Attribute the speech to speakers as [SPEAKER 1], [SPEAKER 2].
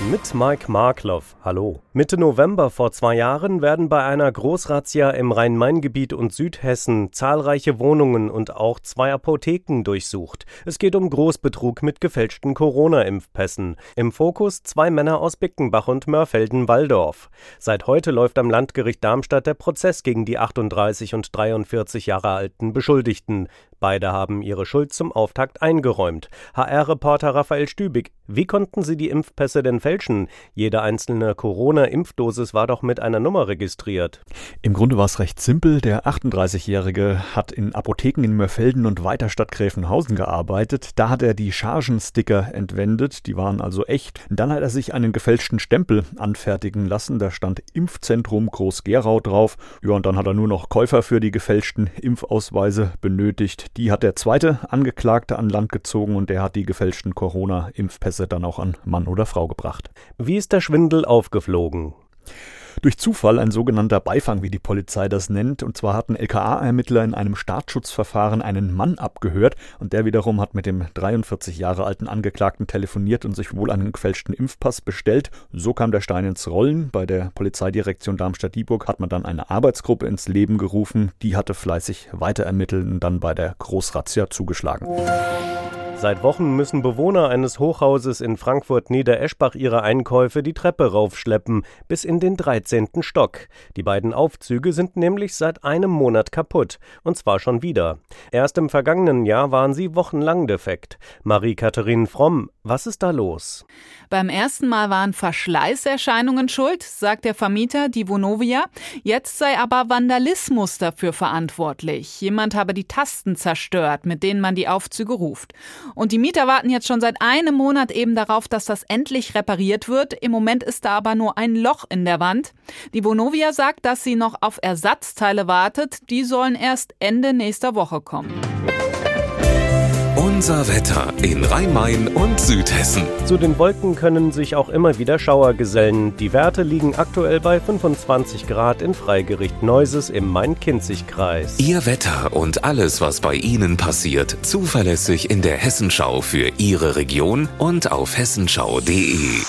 [SPEAKER 1] Mit Mike Markloff. Hallo. Mitte November vor zwei Jahren werden bei einer Großrazzia im Rhein-Main-Gebiet und Südhessen zahlreiche Wohnungen und auch zwei Apotheken durchsucht. Es geht um Großbetrug mit gefälschten Corona-Impfpässen. Im Fokus zwei Männer aus Bickenbach und Mörfelden-Walldorf. Seit heute läuft am Landgericht Darmstadt der Prozess gegen die 38 und 43 Jahre alten Beschuldigten. Beide haben ihre Schuld zum Auftakt eingeräumt. HR-Reporter Raphael Stübig, wie konnten sie die Impfpässe denn fälschen? Jede einzelne Corona-Impfdosis war doch mit einer Nummer registriert.
[SPEAKER 2] Im Grunde war es recht simpel. Der 38-Jährige hat in Apotheken in Mörfelden und Weiterstadt Gräfenhausen gearbeitet. Da hat er die Chargensticker entwendet, die waren also echt. Dann hat er sich einen gefälschten Stempel anfertigen lassen. Da stand Impfzentrum Groß-Gerau drauf. Ja, und dann hat er nur noch Käufer für die gefälschten Impfausweise benötigt. Die hat der zweite Angeklagte an Land gezogen und der hat die gefälschten Corona-Impfpässe dann auch an Mann oder Frau gebracht.
[SPEAKER 1] Wie ist der Schwindel aufgeflogen?
[SPEAKER 2] Durch Zufall ein sogenannter Beifang, wie die Polizei das nennt. Und zwar hatten LKA-Ermittler in einem Staatsschutzverfahren einen Mann abgehört und der wiederum hat mit dem 43 Jahre alten Angeklagten telefoniert und sich wohl einen gefälschten Impfpass bestellt. So kam der Stein ins Rollen. Bei der Polizeidirektion Darmstadt-Dieburg hat man dann eine Arbeitsgruppe ins Leben gerufen. Die hatte fleißig weiter ermittelt und dann bei der Großrazzia zugeschlagen.
[SPEAKER 1] Seit Wochen müssen Bewohner eines Hochhauses in Frankfurt-Niedereschbach ihre Einkäufe die Treppe raufschleppen, bis in den 13. Stock. Die beiden Aufzüge sind nämlich seit einem Monat kaputt, und zwar schon wieder. Erst im vergangenen Jahr waren sie wochenlang defekt. Marie-Katharine Fromm, was ist da los?
[SPEAKER 3] Beim ersten Mal waren Verschleißerscheinungen schuld, sagt der Vermieter, die Vonovia. Jetzt sei aber Vandalismus dafür verantwortlich. Jemand habe die Tasten zerstört, mit denen man die Aufzüge ruft. Und die Mieter warten jetzt schon seit einem Monat eben darauf, dass das endlich repariert wird. Im Moment ist da aber nur ein Loch in der Wand. Die Vonovia sagt, dass sie noch auf Ersatzteile wartet. Die sollen erst Ende nächster Woche kommen.
[SPEAKER 4] Unser Wetter in Rhein-Main und Südhessen.
[SPEAKER 1] Zu den Wolken können sich auch immer wieder Schauer gesellen. Die Werte liegen aktuell bei 25 Grad in Freigericht Neuses im Main-Kinzig-Kreis.
[SPEAKER 4] Ihr Wetter und alles, was bei Ihnen passiert, zuverlässig in der Hessenschau für Ihre Region und auf hessenschau.de.